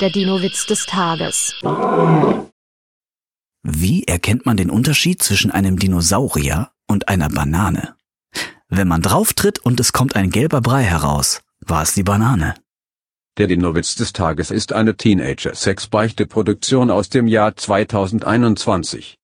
Der Dino-Witz des Tages. Wie erkennt man den Unterschied zwischen einem Dinosaurier und einer Banane? Wenn man drauftritt und es kommt ein gelber Brei heraus, war es die Banane. Der Dino-Witz des Tages ist eine Teenager-Sex-Beichte-Produktion aus dem Jahr 2021.